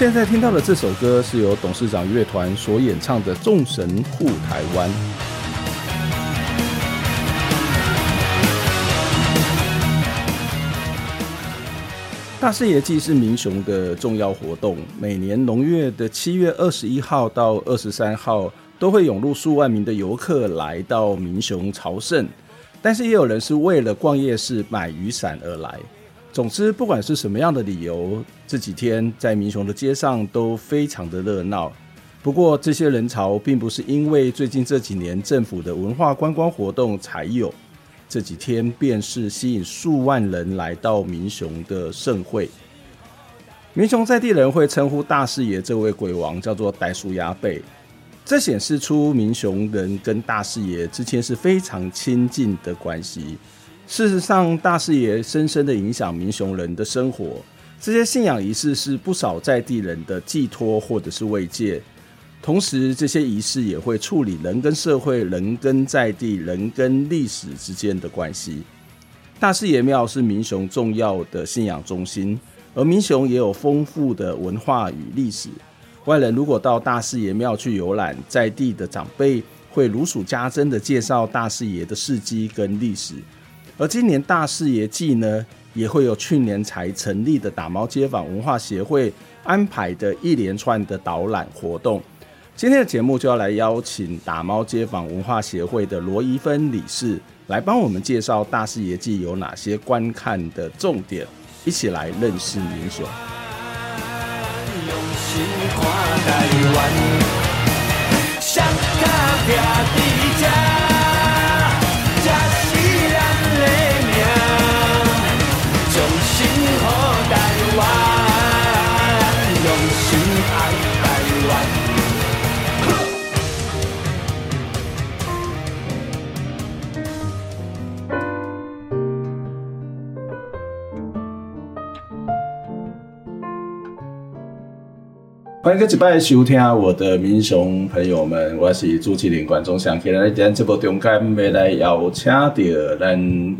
现在听到的这首歌是由董事长乐团所演唱的《众神护台湾》。大士爷祭是民雄的重要活动，每年农历的七月二十一号到二十三号，都会涌入数万名的游客来到民雄朝圣，但是也有人是为了逛夜市买雨伞而来。总之，不管是什么样的理由，这几天在民雄的街上都非常的热闹。不过，这些人潮并不是因为最近这几年政府的文化观光活动才有，这几天便是吸引数万人来到民雄的盛会。民雄在地人会称呼大士爷这位鬼王叫做呆叔牙背，这显示出民雄人跟大士爷之间是非常亲近的关系。事实上，大士爷深深的影响民雄人的生活。这些信仰仪式是不少在地人的寄托或者是慰藉。同时，这些仪式也会处理人跟社会、人跟在地、人跟历史之间的关系。大士爷庙是民雄重要的信仰中心，而民雄也有丰富的文化与历史。外人如果到大士爷庙去游览，在地的长辈会如数家珍的介绍大士爷的事迹跟历史。而今年大士爷祭呢，也会有去年才成立的打猫街坊文化协会安排的一连串的导览活动。今天的节目就要来邀请打猫街坊文化协会的罗怡芬理事来帮我们介绍大士爷祭有哪些观看的重点，一起来认识民雄。欢迎各位收听我的民雄朋友们，我是朱启林管中祥。今日在这部中间要来邀请到咱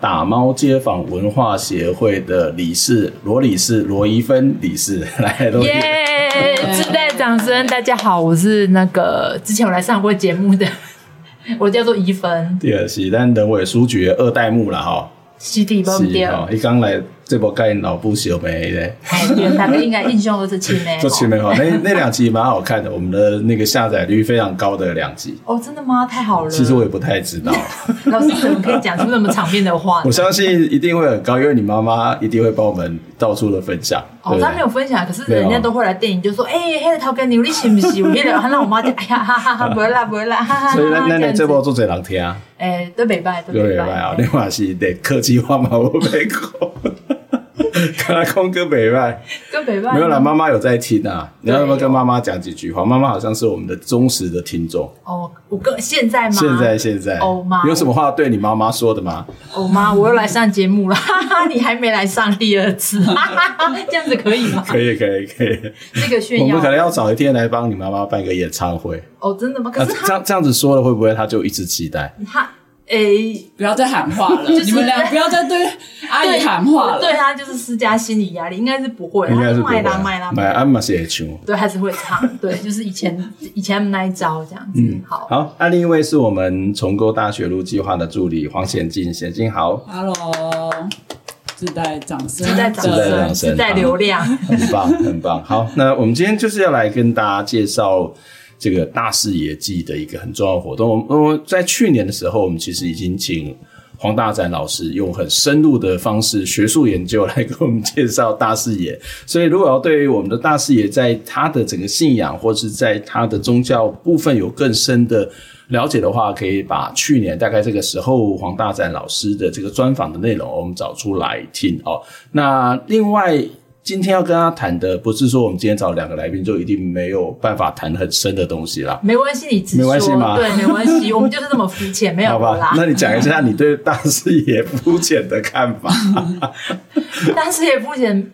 打猫街坊文化协会的理事罗理事罗怡芬理事来，耶！自带掌声，大家好，我是那个之前有来上过节目的，我叫做怡芬。第二是咱人委书局二代目了哈，是的，不对，一刚来。这部跟老布小梅的，对，大家应该印象都是青梅，做青梅哈。那那两集蛮好看的，我们的那个下载率非常高的两集。哦，真的吗？太好了。其实我也不太知道，老师怎么可以讲出那么场面的话？我相信一定会很高，因为你妈妈一定会帮我们到处的分享。哦，他没有分享，可是人家都会来电影，就说：“哎，黑头跟牛，你亲不亲？”我记得，他让我妈讲：“哎呀，哈哈哈，不会啦，不会啦。”所以那那你这部做这人听？哎，都没办，都没办啊。另外是得客气话嘛，我没讲。看来空哥北拜，跟北拜没有啦。妈妈有在听啊，你要不要跟妈妈讲几句话？妈妈好像是我们的忠实的听众。哦，我哥现在吗？现在现在。哦妈，有什么话对你妈妈说的吗？哦妈，我又来上节目了，哈哈，你还没来上第二次，哈哈，这样子可以吗？可以可以可以。这个炫耀，我们可能要找一天来帮你妈妈办个演唱会。哦，真的吗？可是这样这样子说了，会不会她就一直期待？他。哎、欸，不要再喊话了！就是、你们俩不要再对阿姨喊话了。对他就是施加心理压力，应该是不会。应该是不会。买安嘛是会唱，对，还是会唱。对，就是以前以前那一招这样子。嗯，好。好，那另一位是我们重构大学路计划的助理黄显进，显进好。Hello，自带掌声，自带掌声，自带流量，很棒，很棒。好，那我们今天就是要来跟大家介绍。这个大士爷祭的一个很重要的活动，我们在去年的时候，我们其实已经请黄大展老师用很深入的方式，学术研究来给我们介绍大视野。所以，如果要对于我们的大视野，在他的整个信仰或是在他的宗教部分有更深的了解的话，可以把去年大概这个时候黄大展老师的这个专访的内容，我们找出来听哦。那另外。今天要跟他谈的，不是说我们今天找两个来宾就一定没有办法谈很深的东西啦。没关系，你直说。没关系吗？对，没关系，我们就是这么肤浅，没有啦。那你讲一下你对大视野肤浅的看法。大视野肤浅。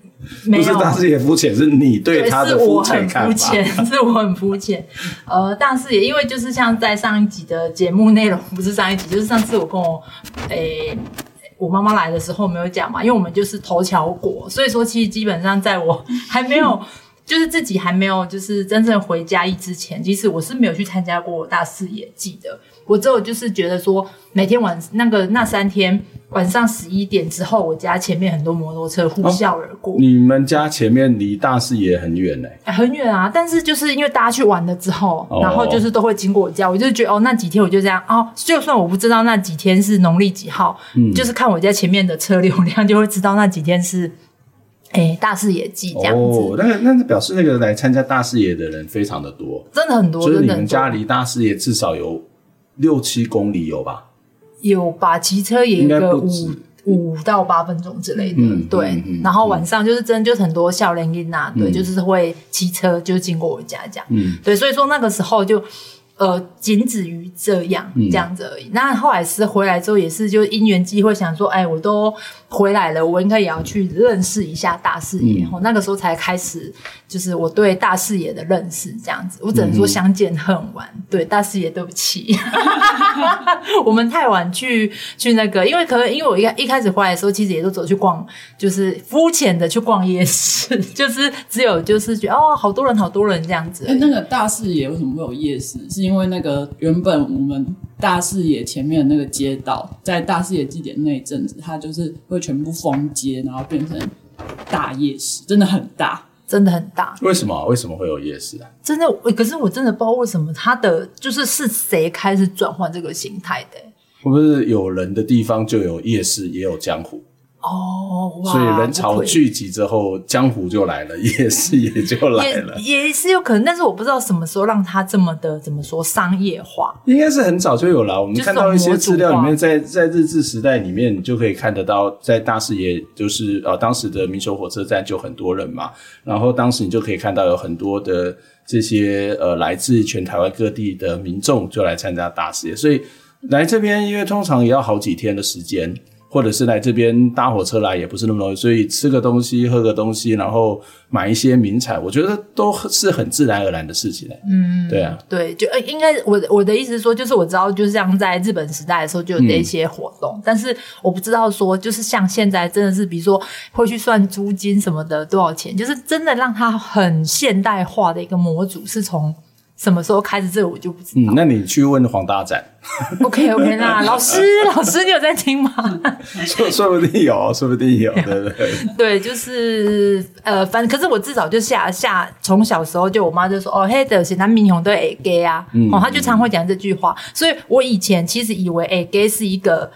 不是大视野肤浅，是你对他的肤浅看法。是我很肤浅，是我很肤浅。呃，大视野，因为就是像在上一集的节目内容，不是上一集，就是上次我跟我诶。欸我妈妈来的时候没有讲嘛，因为我们就是头桥国，所以说其实基本上在我 还没有，就是自己还没有就是真正回家一之前，其实我是没有去参加过大视野记的。我只有就是觉得说，每天晚那个那三天晚上十一点之后，我家前面很多摩托车呼啸而过。哦、你们家前面离大视野很远呢、欸？很远啊！但是就是因为大家去玩了之后，哦、然后就是都会经过我家，我就觉得哦，那几天我就这样哦，就算我不知道那几天是农历几号，嗯，就是看我家前面的车流量，就会知道那几天是哎大视野季这样子。哦，那那表示那个来参加大视野的人非常的多，真的很多。就是你们家离大视野至少有。六七公里有吧？有吧，骑车也有个五五到八分钟之类的。嗯、对，嗯嗯、然后晚上就是真的就是很多笑脸囡呐，对，就是会骑车就经过我家这样。嗯，对，所以说那个时候就。呃，仅止于这样，这样子而已。嗯、那后来是回来之后，也是就因缘机会想说，哎，我都回来了，我应该也要去认识一下大视野。然后、嗯、那个时候才开始，就是我对大视野的认识，这样子。我只能说相见恨晚，嗯、对大视野对不起，我们太晚去去那个，因为可能因为我一一开始回来的时候，其实也都走去逛，就是肤浅的去逛夜市，就是只有就是觉得哦，好多人，好多人这样子。那个大视野为什么会有夜市？是因为那个原本我们大视野前面的那个街道，在大视野祭典那一阵子，它就是会全部封街，然后变成大夜市，真的很大，真的很大。为什么？为什么会有夜市啊？真的，可是我真的不知道为什么它的就是是谁开始转换这个形态的？会不会有人的地方就有夜市，也有江湖？哦，所以人潮聚集之后，江湖就来了，夜市也就来了，也，也是有可能，但是我不知道什么时候让它这么的怎么说商业化，应该是很早就有了。我们看到一些资料里面在，在在日治时代里面，你就可以看得到，在大视野就是呃当时的民雄火车站就很多人嘛，然后当时你就可以看到有很多的这些呃来自全台湾各地的民众就来参加大视野，所以来这边因为通常也要好几天的时间。或者是来这边搭火车来也不是那么容易，所以吃个东西、喝个东西，然后买一些名产，我觉得都是很自然而然的事情。嗯，对啊，对，就呃，应该我我的意思是说，就是我知道，就是像在日本时代的时候就有这些活动，嗯、但是我不知道说，就是像现在真的是，比如说会去算租金什么的多少钱，就是真的让它很现代化的一个模组是从。什么时候开始这个我就不知道。嗯，那你去问黄大展。OK OK 那老师 老师你有在听吗？说说不定有，说不定有，对不对？对，就是呃，反正可是我至少就下下从小时候就我妈就说哦，黑的是南明雄都 A gay 啊，嗯、哦，她就常会讲这句话，所以我以前其实以为 A gay 是一个。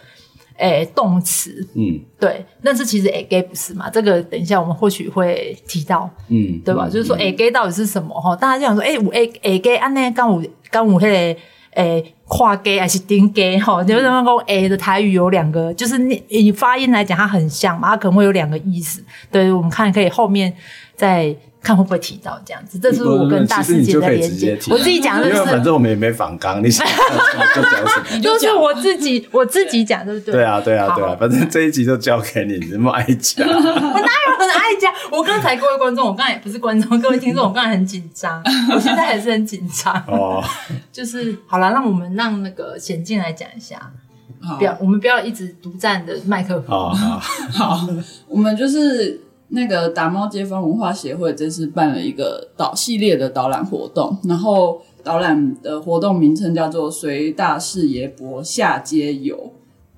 诶、欸，动词，嗯，对，但是其实 A gay 不是嘛？这个等一下我们或许会提到，嗯，对吧？嗯、就是说 A gay 到底是什么？哈、嗯，大家就想说，诶、欸，五 A A gay 按呢，刚五刚五那个诶跨 gay 还是丁 gay？哈，就是那个 A 的台语有两个，就是你以发音来讲，它很像嘛，它可能会有两个意思。对，我们看可以后面再。看会不会提到这样子，这是我跟大师姐的连接。我自己讲的是，因为反正我们也没反纲，你想 就讲什么，就是我自己我自己讲，对不对？对啊，对啊，对啊，反正这一集就交给你，你那么爱讲。我哪有很爱讲？我刚才各位观众，我刚才也不是观众，各位听众，我刚才很紧张，我现在还是很紧张。哦，就是好了，让我们让那个显进来讲一下，不要，我们不要一直独占的麦克风。好，好，我们就是。那个打猫街坊文化协会这次办了一个导系列的导览活动，然后导览的活动名称叫做“随大视野博下街游，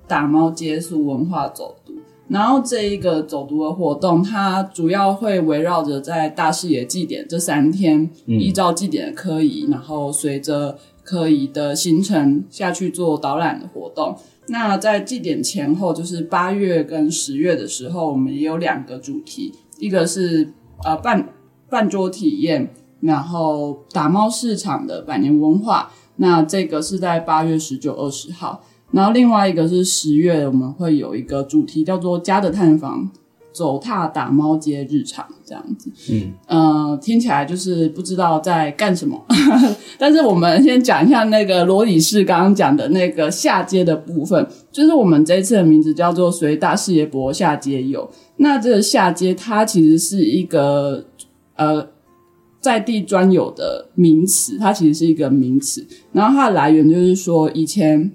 打猫街宿文化走读”。然后这一个走读的活动，它主要会围绕着在大视野祭典这三天，依照祭典的科仪，然后随着科仪的行程下去做导览的活动。那在祭典前后，就是八月跟十月的时候，我们也有两个主题，一个是呃半半桌体验，然后打猫市场的百年文化。那这个是在八月十九、二十号，然后另外一个是十月，我们会有一个主题叫做“家的探访”。走踏打猫街日常这样子，嗯，呃，听起来就是不知道在干什么。但是我们先讲一下那个罗理士刚刚讲的那个下街的部分，就是我们这一次的名字叫做“随大视野博下街游”。那这个下街它其实是一个呃在地专有的名词，它其实是一个名词。然后它的来源就是说以前。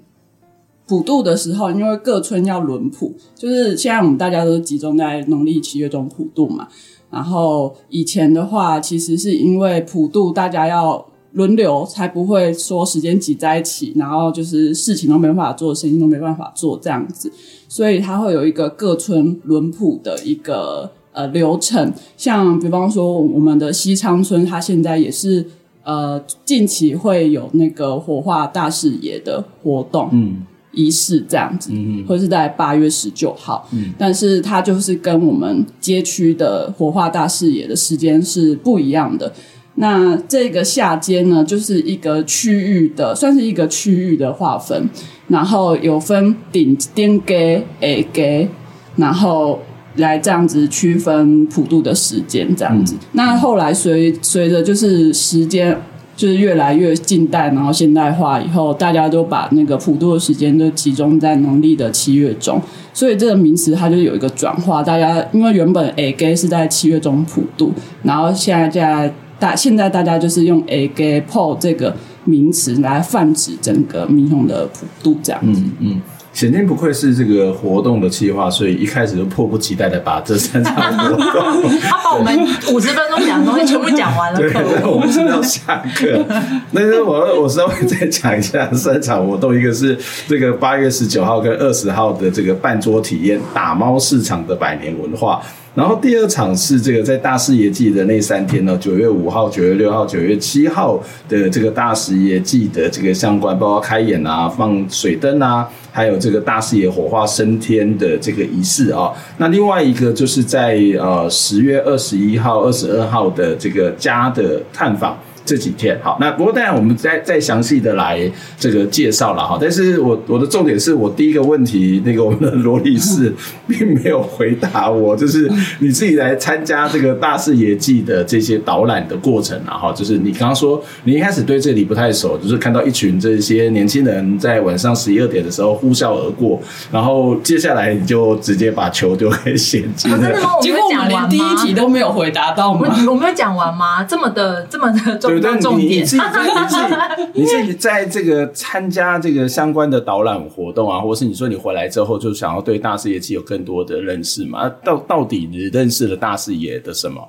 普渡的时候，因为各村要轮普，就是现在我们大家都集中在农历七月中普渡嘛。然后以前的话，其实是因为普渡大家要轮流，才不会说时间挤在一起，然后就是事情都没办法做，生意都没办法做这样子。所以它会有一个各村轮普的一个呃流程。像比方说我们的西昌村，它现在也是呃近期会有那个火化大士爷的活动。嗯。仪式这样子，嗯、或者是在八月十九号，嗯，但是它就是跟我们街区的火化大视野的时间是不一样的。那这个下街呢，就是一个区域的，算是一个区域的划分，然后有分顶顶街、A 街，然后来这样子区分普渡的时间这样子。嗯、那后来随随着就是时间。就是越来越近代，然后现代化以后，大家都把那个普渡的时间都集中在农历的七月中，所以这个名词它就有一个转化。大家因为原本下街是在七月中普渡，然后现在在大现在大家就是用下街铺这个名词来泛指整个民雄的普渡这样子。嗯显见不愧是这个活动的计划，所以一开始就迫不及待的把这三场活动，他把我们五十分钟讲的东西全部讲完了。对，我们是要下课。那是我我稍微再讲一下三场活动，一个是这个八月十九号跟二十号的这个半桌体验打猫市场的百年文化。然后第二场是这个在大师爷祭的那三天呢，九月五号、九月六号、九月七号的这个大师爷祭的这个相关，包括开演啊、放水灯啊，还有这个大师爷火化升天的这个仪式啊。那另外一个就是在呃十月二十一号、二十二号的这个家的探访。这几天好，那不过当然我们再再详细的来这个介绍了哈。但是我我的重点是我第一个问题，那个我们的罗律师 并没有回答我，就是你自己来参加这个大视野记的这些导览的过程啊哈。就是你刚刚说你一开始对这里不太熟，就是看到一群这些年轻人在晚上十一二点的时候呼啸而过，然后接下来你就直接把球丢给贤金了。真的吗？结果我们连第一题都没有回答到吗？我没有讲完吗？这么的这么的重。对，你你自己在你自己 你自己在这个参加这个相关的导览活动啊，或是你说你回来之后就想要对大士爷祭有更多的认识嘛？到到底你认识了大士爷的什么？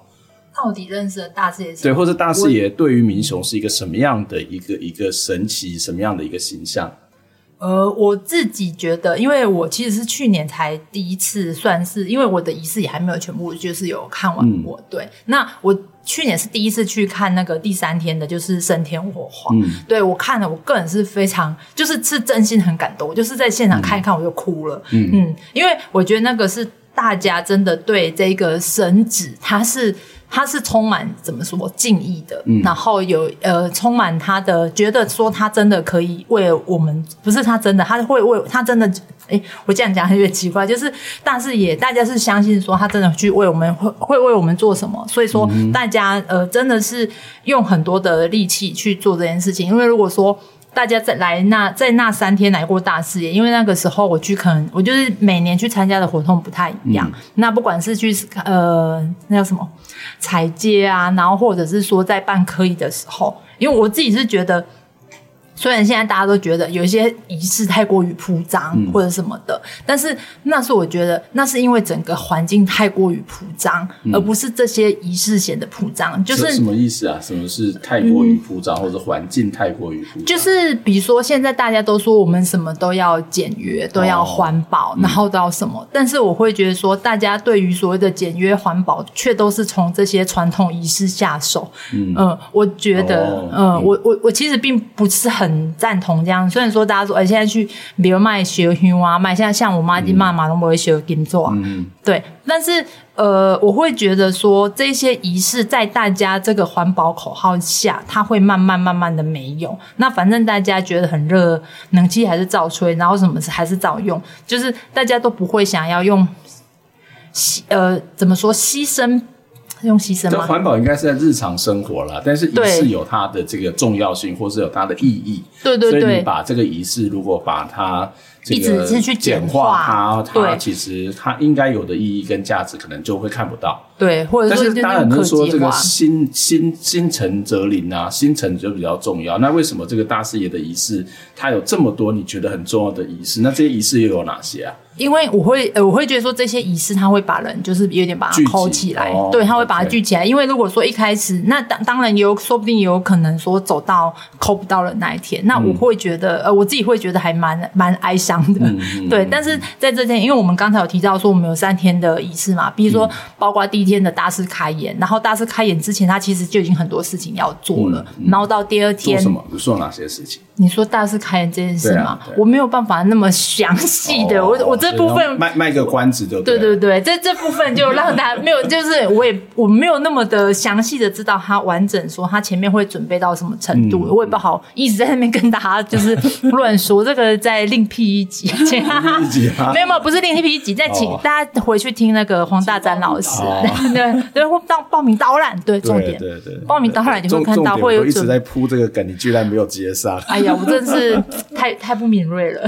到底认识了大士爷？对，或者大士爷对于民雄是一个什么样的一个一个神奇，什么样的一个形象？呃，我自己觉得，因为我其实是去年才第一次，算是因为我的仪式也还没有全部，就是有看完过。嗯、对，那我去年是第一次去看那个第三天的，就是升天火花。嗯，对我看了，我个人是非常，就是是真心很感动，我就是在现场看一看我就哭了。嗯嗯，因为我觉得那个是大家真的对这个神祇，他是。他是充满怎么说敬意的，嗯、然后有呃充满他的觉得说他真的可以为我们，不是他真的，他会为他真的，哎，我这样讲有点奇怪，就是但是也大家是相信说他真的去为我们会会为我们做什么，所以说大家呃真的是用很多的力气去做这件事情，因为如果说。大家在来那在那三天来过大事业，因为那个时候我去，可能我就是每年去参加的活动不太一样。嗯、那不管是去呃那叫什么彩街啊，然后或者是说在办科仪的时候，因为我自己是觉得。虽然现在大家都觉得有一些仪式太过于铺张或者什么的，嗯、但是那是我觉得那是因为整个环境太过于铺张，嗯、而不是这些仪式显得铺张。就是什么意思啊？什么是太过于铺张，嗯、或者环境太过于铺张？就是比如说现在大家都说我们什么都要简约，都要环保，哦、然后都要什么，嗯、但是我会觉得说，大家对于所谓的简约环保，却都是从这些传统仪式下手。嗯，嗯，我觉得，哦、嗯，我我我其实并不是很。很赞同这样。虽然说大家说，哎，现在去比如卖烧香啊，卖现在像我妈、妈妈都不会烧金做啊，嗯、对。但是呃，我会觉得说这些仪式在大家这个环保口号下，它会慢慢慢慢的没有。那反正大家觉得很热，冷气还是照吹，然后什么还是照用，就是大家都不会想要用，呃，怎么说牺牲。用牺牲吗？环保应该是在日常生活啦，但是仪式有它的这个重要性，或是有它的意义。对对对，所以你把这个仪式，如果把它。一直是去简化它，它其实它应该有的意义跟价值，可能就会看不到。对，或者是当然能说这个心心心诚则灵啊，心诚就比较重要。那为什么这个大士爷的仪式，它有这么多你觉得很重要的仪式？那这些仪式又有哪些啊？因为我会呃，我会觉得说这些仪式，它会把人就是有点把它抠起来，哦、对，它会把它聚起来。因为如果说一开始，那当当然有，说不定也有可能说走到抠不到的那一天。那我会觉得，嗯、呃，我自己会觉得还蛮蛮哀伤的。嗯、对，但是在这天，因为我们刚才有提到说，我们有三天的仪式嘛，比如说包括第一天的大师开演，然后大师开演之前，他其实就已经很多事情要做了，嗯嗯、然后到第二天做什么？说哪些事情？你说大师开演这件事吗？啊啊、我没有办法那么详细的，哦、我我这部分卖卖个关子就对对对，这这部分就让大家没有，就是我也我没有那么的详细的知道他完整说他前面会准备到什么程度，嗯、我也不好一直在那边跟大家就是乱说，这个在另辟一集，一集 没有没有，不是另辟一集，再请大家回去听那个黄大展老师，哦、对对，会到报名导览，对重点，对对，对，报名导览你会看到会有一直在铺这个梗，你居然没有接上，哎呀，我真是太太不敏锐了，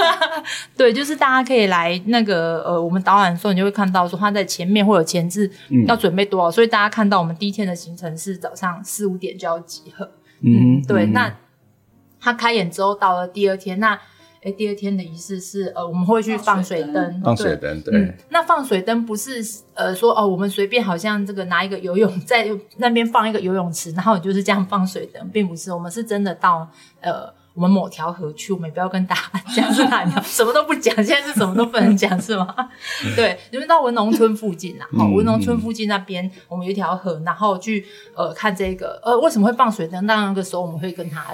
对，就是大家可以来那个呃，我们导览的时候，你就会看到说他在前面会有前置，要准备多少，嗯、所以大家看到我们第一天的行程是早上四五点就要集合，嗯，嗯对，嗯、那他开演之后到了第二天，那。哎，第二天的仪式是呃，我们会去放水灯，放水灯，对。嗯，那放水灯不是呃说哦，我们随便好像这个拿一个游泳在那边放一个游泳池，然后就是这样放水灯，并不是，我们是真的到呃我们某条河去，我们也不要跟大家 讲是哪条，什么都不讲，现在是什么都不能讲是吗？对，你们到文农村附近啦，好，文农村附近那边我们有一条河，然后去呃看这个呃为什么会放水灯？那那个时候我们会跟他。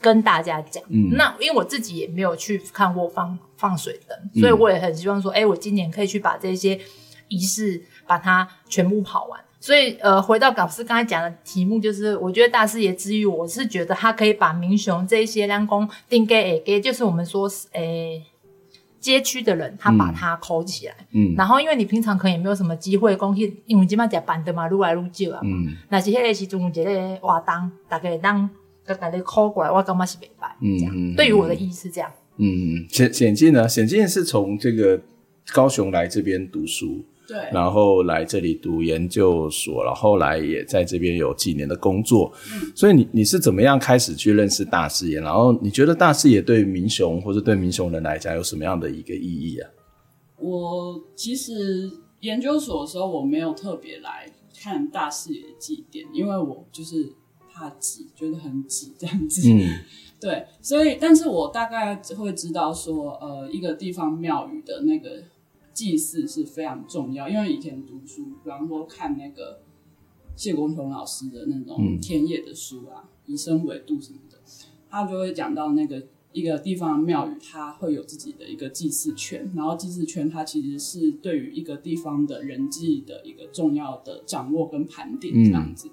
跟大家讲，嗯、那因为我自己也没有去看过放放水灯，所以我也很希望说，哎、欸，我今年可以去把这些仪式把它全部跑完。所以，呃，回到老师刚才讲的题目，就是我觉得大师爷之于，我是觉得他可以把民雄这一些两公定给给，就是我们说，哎、欸，街区的人，他把它抠起来。嗯。然后，因为你平常可能也没有什么机会，讲去，因为基本上办的嘛，愈来愈少啊。嗯。那是迄个时阵一个活动，大概当。把你抠过来，我干嘛是明白？嗯，对于我的意思是这样。嗯，显显进呢？显进是从这个高雄来这边读书，对，然后来这里读研究所，然后后来也在这边有几年的工作。嗯，所以你你是怎么样开始去认识大视野？然后你觉得大视野对民雄或者对民雄人来讲有什么样的一个意义啊？我其实研究所的时候我没有特别来看大视野的祭典，因为我就是。怕挤，觉得很挤这样子。嗯，对，所以，但是我大概会知道说，呃，一个地方庙宇的那个祭祀是非常重要，因为以前读书，比方说看那个谢国雄老师的那种天野的书啊，以身为度什么的，他就会讲到那个一个地方的庙宇，它会有自己的一个祭祀圈，然后祭祀圈它其实是对于一个地方的人际的一个重要的掌握跟盘点这样子。嗯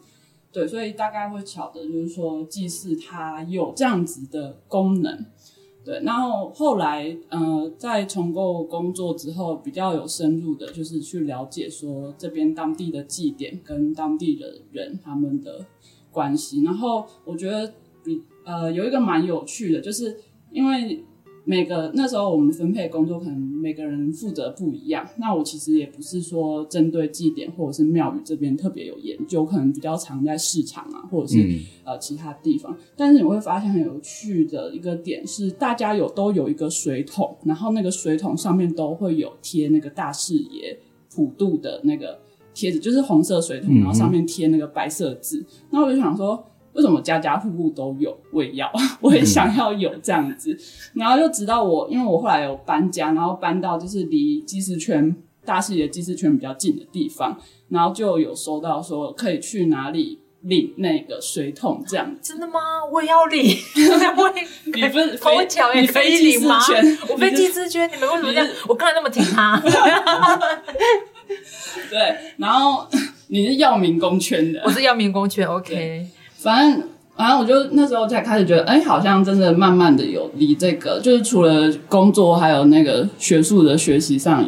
对，所以大概会巧的，就是说祭祀它有这样子的功能。对，然后后来，呃，在重构工作之后，比较有深入的，就是去了解说这边当地的祭典跟当地的人他们的关系。然后我觉得比呃有一个蛮有趣的，就是因为。每个那时候我们分配工作，可能每个人负责不一样。那我其实也不是说针对祭典或者是庙宇这边特别有研究，可能比较常在市场啊，或者是、嗯、呃其他地方。但是你会发现很有趣的一个点是，大家有都有一个水桶，然后那个水桶上面都会有贴那个大士爷普渡的那个贴纸，就是红色水桶，然后上面贴那个白色字。那、嗯、我就想说。为什么家家户户都有？我也要，我也想要有这样子。嗯、然后就直到我，因为我后来有搬家，然后搬到就是离祭祀圈大士爷祭祀圈比较近的地方，然后就有收到说可以去哪里领那个水桶这样。真的吗？我也要领，我你不头脚也可以领吗？我非机之圈，你们为什么这样？我刚才那么挺他。对，然后你是要民工圈的，我是要民工圈，OK。反正。反正我就那时候才开始觉得，哎，好像真的慢慢的有离这个，就是除了工作还有那个学术的学习上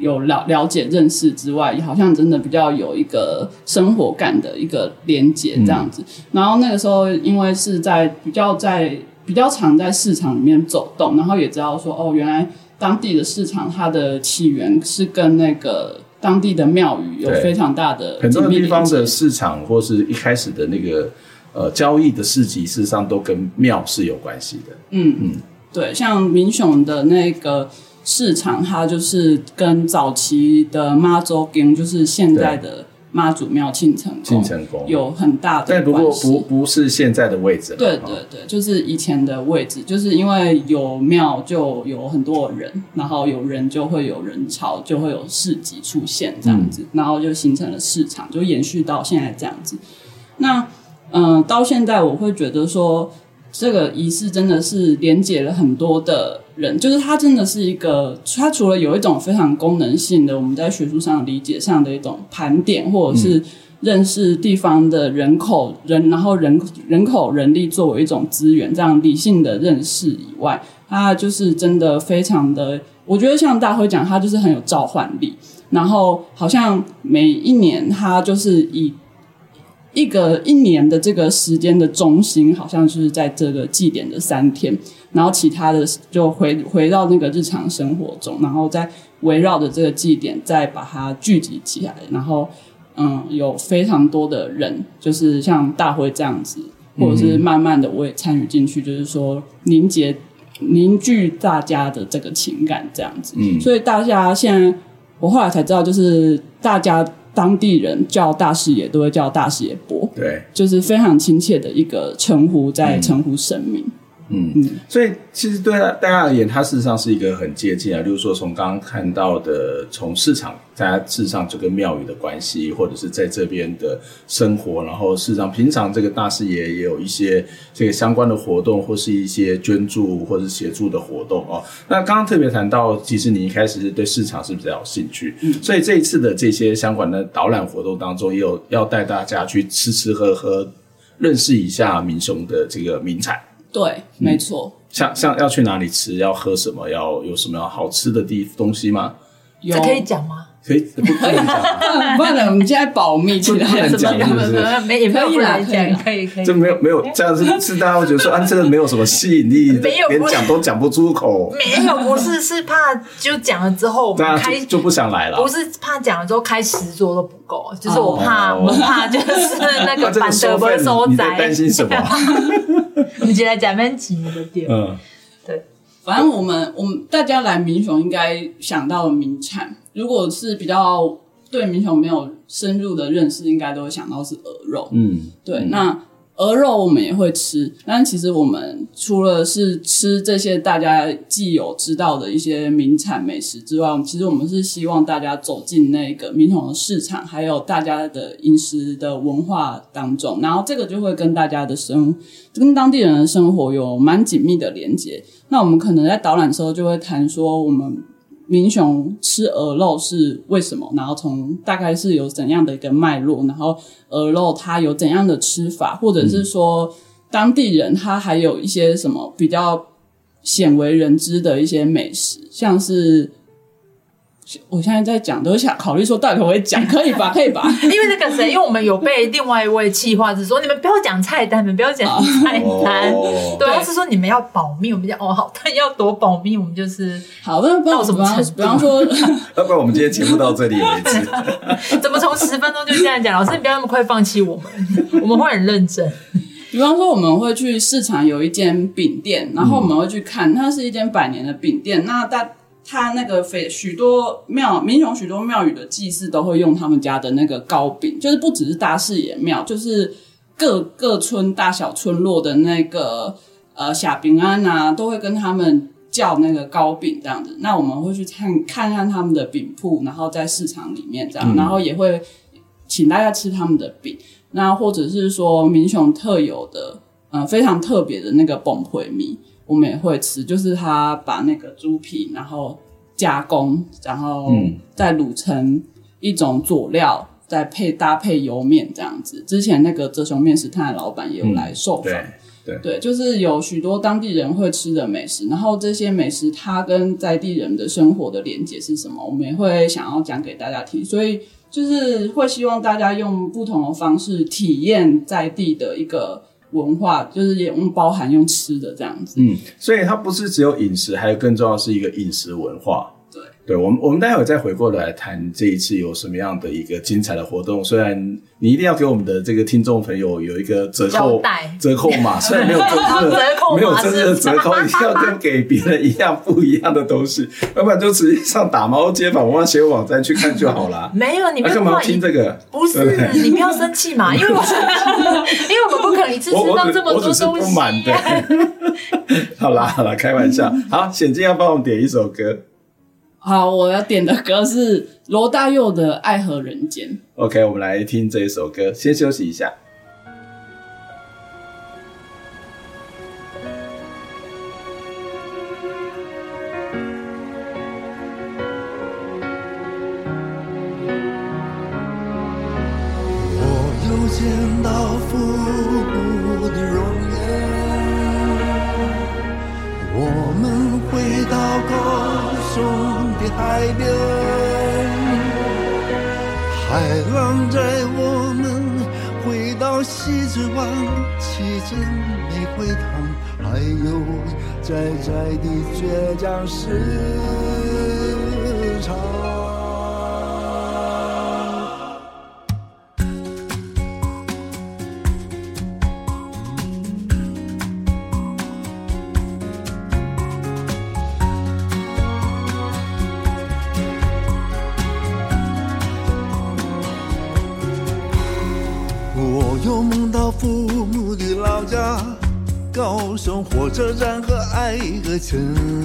有了了解认识之外，好像真的比较有一个生活感的一个连接这样子。嗯、然后那个时候，因为是在比较在比较常在市场里面走动，然后也知道说，哦，原来当地的市场它的起源是跟那个当地的庙宇有非常大的很多地方的市场，或是一开始的那个。呃，交易的市集事实上都跟庙是有关系的。嗯嗯，对，像民雄的那个市场，它就是跟早期的妈祖宫，就是现在的妈祖庙庆成庆成宫有很大的。但不过不不是现在的位置。对对对，就是以前的位置，就是因为有庙就有很多人，然后有人就会有人潮，就会有市集出现这样子，嗯、然后就形成了市场，就延续到现在这样子。那嗯，到现在我会觉得说，这个仪式真的是连接了很多的人，就是它真的是一个，它除了有一种非常功能性的，我们在学术上理解上的一种盘点，或者是认识地方的人口人，然后人人口人力作为一种资源这样理性的认识以外，它就是真的非常的，我觉得像大辉讲，它就是很有召唤力，然后好像每一年它就是以。一个一年的这个时间的中心，好像就是在这个祭典的三天，然后其他的就回回到那个日常生活中，然后再围绕着这个祭典再把它聚集起来，然后嗯，有非常多的人，就是像大辉这样子，或者是慢慢的我也参与进去，就是说凝结凝聚大家的这个情感这样子，嗯，所以大家现在我后来才知道，就是大家。当地人叫大师爷都会叫大师爷伯，对，就是非常亲切的一个称呼，在称呼神明。嗯嗯嗯，所以其实对大家而言，它事实上是一个很接近啊。例如说，从刚刚看到的，从市场，大家事实上就跟庙宇的关系，或者是在这边的生活，然后事实上平常这个大士爷也有一些这个相关的活动，或是一些捐助或者是协助的活动哦。那刚刚特别谈到，其实你一开始是对市场是比较有兴趣，嗯，所以这一次的这些相关的导览活动当中，也有要带大家去吃吃喝喝，认识一下民雄的这个名产。对，没错。像像要去哪里吃，要喝什么，要有什么样好吃的地东西吗？有这可以讲吗？可以，不可以讲。不然我们现在保密，不能讲，是不是？没也可以来讲，可以可以。这没有没有这样是，是大家会觉得说，啊，这个没有什么吸引力，没有连讲都讲不出口。没有，不是是怕就讲了之后，大家就不想来了。不是怕讲了之后开十桌都不够，就是我怕我怕就是那个 板德不收窄。你担心什么？你觉得假面吉的店？嗯，对。反正我们我们大家来民雄应该想到了名产。如果是比较对民雄没有深入的认识，应该都会想到是鹅肉。嗯，对。嗯、那鹅肉我们也会吃，但其实我们除了是吃这些大家既有知道的一些名产美食之外，其实我们是希望大家走进那个民雄的市场，还有大家的饮食的文化当中，然后这个就会跟大家的生跟当地人的生活有蛮紧密的连接。那我们可能在导览的时候就会谈说我们。民雄吃鹅肉是为什么？然后从大概是有怎样的一个脉络？然后鹅肉它有怎样的吃法？或者是说当地人他还有一些什么比较鲜为人知的一些美食，像是。我现在在讲，都想考虑说到底可不可以讲，可以吧？可以吧？因为那个谁，因为我们有被另外一位企划是说，你们不要讲菜单，你们不要讲菜单，哦、对，他是说你们要保密，我们讲哦好，但要多保密，我们就是好，那不知道什么程度，比方说，要不然我们今天节目到这里为止。怎么从十分钟就这样讲？老师，你不要那么快放弃我们，我们会很认真。比方说，我们会去市场有一间饼店，然后我们会去看，它是一间百年的饼店，那大。他那个非许多庙，民雄许多庙宇的祭祀都会用他们家的那个糕饼，就是不只是大士爷庙，就是各各村大小村落的那个呃小平安啊，都会跟他们叫那个糕饼这样子。那我们会去看看看他们的饼铺，然后在市场里面这样，嗯、然后也会请大家吃他们的饼，那或者是说民雄特有的，呃，非常特别的那个崩回米，我们也会吃，就是他把那个猪皮然后加工，然后再卤成一种佐料，再配搭配油面这样子。之前那个泽雄面食摊的老板也有来受访。嗯对，对，就是有许多当地人会吃的美食，然后这些美食它跟在地人的生活的连接是什么，我们也会想要讲给大家听，所以就是会希望大家用不同的方式体验在地的一个文化，就是也用包含用吃的这样子。嗯，所以它不是只有饮食，还有更重要是一个饮食文化。对，我们我们待会再回过来谈这一次有什么样的一个精彩的活动。虽然你一定要给我们的这个听众朋友有一个折扣折扣码，虽然没有真 正的没有真正的折扣，一定要跟给别人一样不一样的东西，要不然就直接上打猫街访文化协会网站去看就好了。没有，你们干嘛要听这个？不是，你不要生气嘛，因为我因为我们不可能一次吃到这么多东西。不满的。好啦好啦，开玩笑。好，显静要帮我们点一首歌。好，我要点的歌是罗大佑的《爱河人间》。OK，我们来听这一首歌，先休息一下。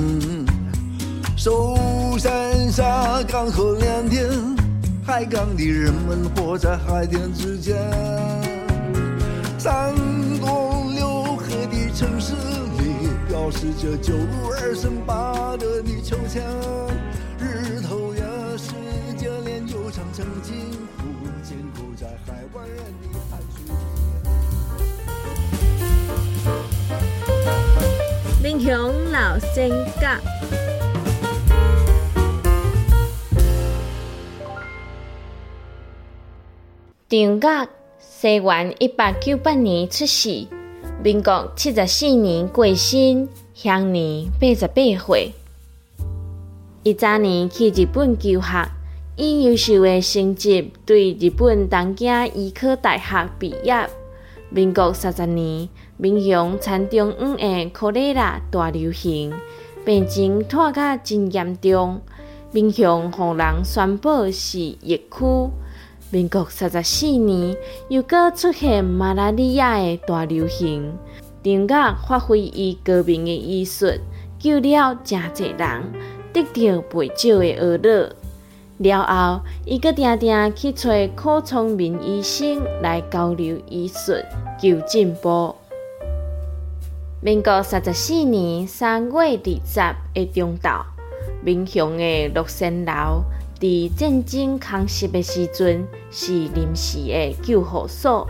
城，守山下港口两天，海港的人们活在海天之间。三公六河的城市里，标示着九路二三八德的秋千。日头也是接连又长城近乎紧扣在海湾人的汗水。民雄老三甲，张角，西元一八九八年出世，民国七十四年过身，享年八十八岁。一早年去日本求学，以优秀的成绩对日本东京医科大学毕业。民国三十年，民雄田中央的科雷拉大流行，病情拖甲真严重，民雄互人宣布是疫区。民国三十四年，又阁出现马拉利亚的大流行，张角发挥伊高明的医术，救了真侪人，得到不少的娱乐。了后，伊阁定定去找柯聪明医生来交流医术，求进步。民国三十四年三月二十的中昼，民雄的乐仙楼伫战争空袭的时阵是临时的救护所，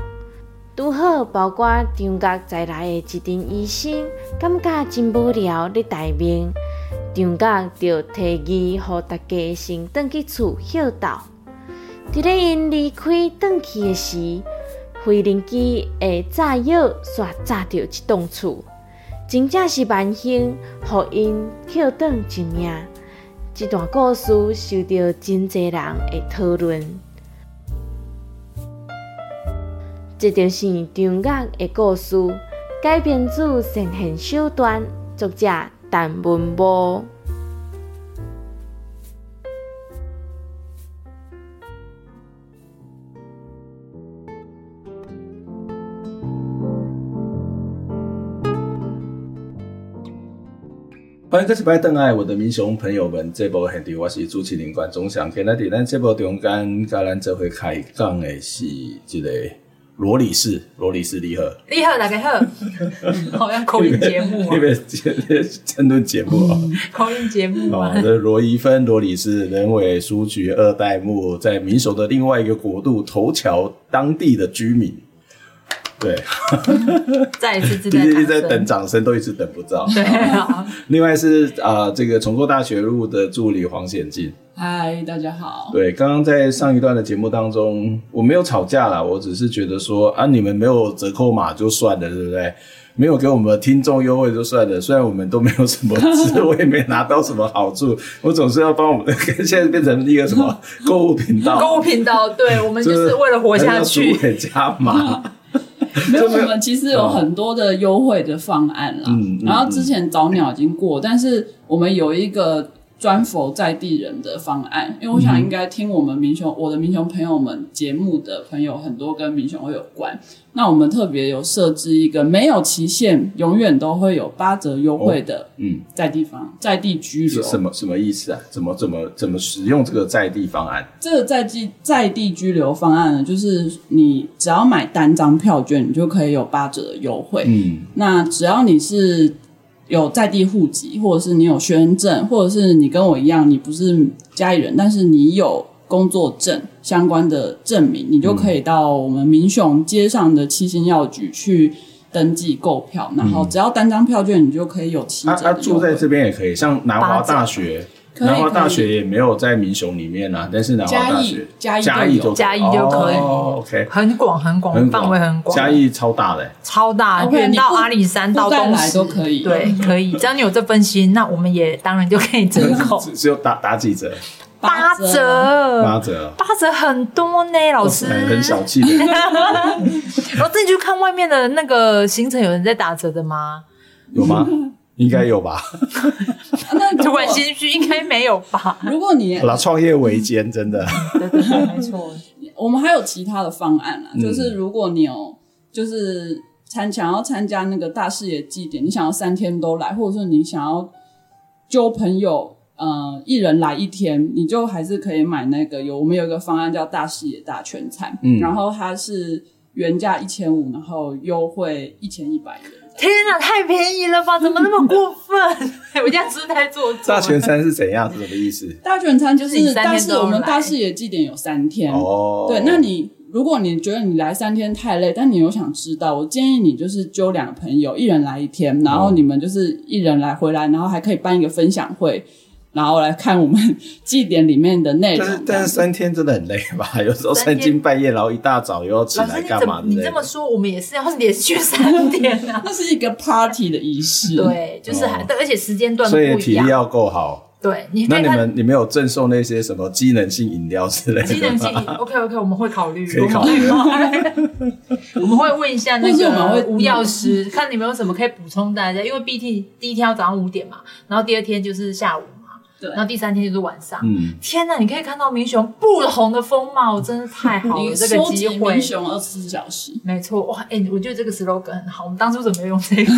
拄好包括张角在内的一阵医生，感觉真无聊伫台面。张角就提议，予大家先转去厝歇倒。伫咧因离开转去的时，飞轮机的炸药煞炸着一栋厝，真正是万幸，互因歇转一命。这段故事受到真侪人的讨论。这就是张角的故事，改编自神仙手段，作者。陈文波。欢迎各位登来，我的民雄朋友们，这部现场我是主持人关中祥。今日咱这部中间，甲咱这回开讲的是这个罗理士，罗理士你好，你好，大家好，好像口音节目啊，因为争论节目啊，口音节目啊。这罗宜芬罗理士，人委书局二代目，在民雄的另外一个国度头桥当地的居民。对，再一次，一直在等掌声，都一直等不到。对啊。另外是啊、呃，这个重构大学路的助理黄显进。嗨，大家好。对，刚刚在上一段的节目当中，我没有吵架啦，我只是觉得说啊，你们没有折扣码就算了，对不对？没有给我们听众优惠就算了，虽然我们都没有什么值，我也没拿到什么好处，我总是要帮我们，现在变成一个什么 购物频道？购物频道，对，我们就是为了活下去。加码。没有，我们其实有很多的优惠的方案啦。嗯，然后之前早鸟已经过，但是我们有一个。专否在地人的方案，因为我想应该听我们民雄、嗯、我的民雄朋友们节目的朋友很多跟民雄会有关。那我们特别有设置一个没有期限，永远都会有八折优惠的，嗯，在地方、哦、在地居留什么什么意思啊？怎么怎么怎么使用这个在地方案？这个在地在地居留方案呢，就是你只要买单张票券，你就可以有八折的优惠。嗯，那只要你是。有在地户籍，或者是你有学生证，或者是你跟我一样，你不是家里人，但是你有工作证相关的证明，你就可以到我们民雄街上的七星药局去登记购票，然后只要单张票券，你就可以有七折。他、啊啊、住在这边也可以，像南华大学。南华大学也没有在民雄里面啊，但是南华大学嘉义嘉嘉义就可以，OK，很广很广，范围很广。嘉义超大的，超大，远到阿里山到东石都可以。对，可以。只要你有这份心，那我们也当然就可以折扣。只有打打几折？八折，八折，八折很多呢，老师。很小气的。然后自己去看外面的那个行程，有人在打折的吗？有吗？应该有吧？那主管心虚，应该没有吧？如果你 拿创业维艰，真的，对对对，没错。我们还有其他的方案啊，嗯、就是如果你有，就是参想要参加那个大视野祭典，你想要三天都来，或者说你想要揪朋友，呃，一人来一天，你就还是可以买那个有我们有一个方案叫大视野大全餐，嗯，然后它是原价一千五，然后优惠一千一百元。天哪，太便宜了吧？怎么那么过分？我这样是不是太做作？大全餐是怎样？是什么意思？大全餐就是，但是我们大视野祭典有三天哦。对，那你如果你觉得你来三天太累，但你又想知道，我建议你就是揪两个朋友，一人来一天，然后你们就是一人来回来，然后还可以办一个分享会。然后来看我们祭典里面的内容，但是但是三天真的很累吧？有时候三更半夜，然后一大早又要起来干嘛？你这么说，我们也是要连续三天啊！那是一个 party 的仪式，对，就是还，而且时间段所以体力要够好。对，那你们你们有赠送那些什么机能性饮料之类的？机能性，OK OK，我们会考虑，可以考虑。我们会问一下那个无药师，看你们有什么可以补充大家，因为 BT 第一天要早上五点嘛，然后第二天就是下午。然后第三天就是晚上，嗯，天哪！你可以看到民雄不同的风貌，真的太好了。这个机会，民雄二十四小时，没错哇！哎，我觉得这个 slogan 很好。我们当初怎么用这个？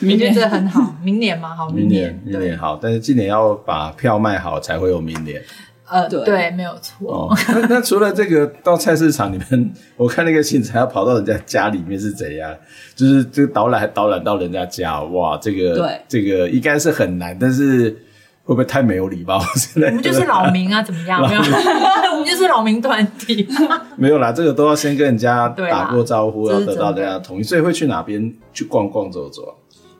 明年真的很好，明年嘛，好，明年明年好，但是今年要把票卖好，才会有明年。呃，对，没有错。哦，那那除了这个到菜市场，你们 我看那个行程要跑到人家家里面是怎样？就是这个导览还导览到人家家，哇，这个对，这个应该是很难，但是。会不会太没有礼貌？我们就是老民啊，怎么样？没有，我们就是老民团体。没有啦，这个都要先跟人家打过招呼，要得到大家同意。所以会去哪边去逛逛走走？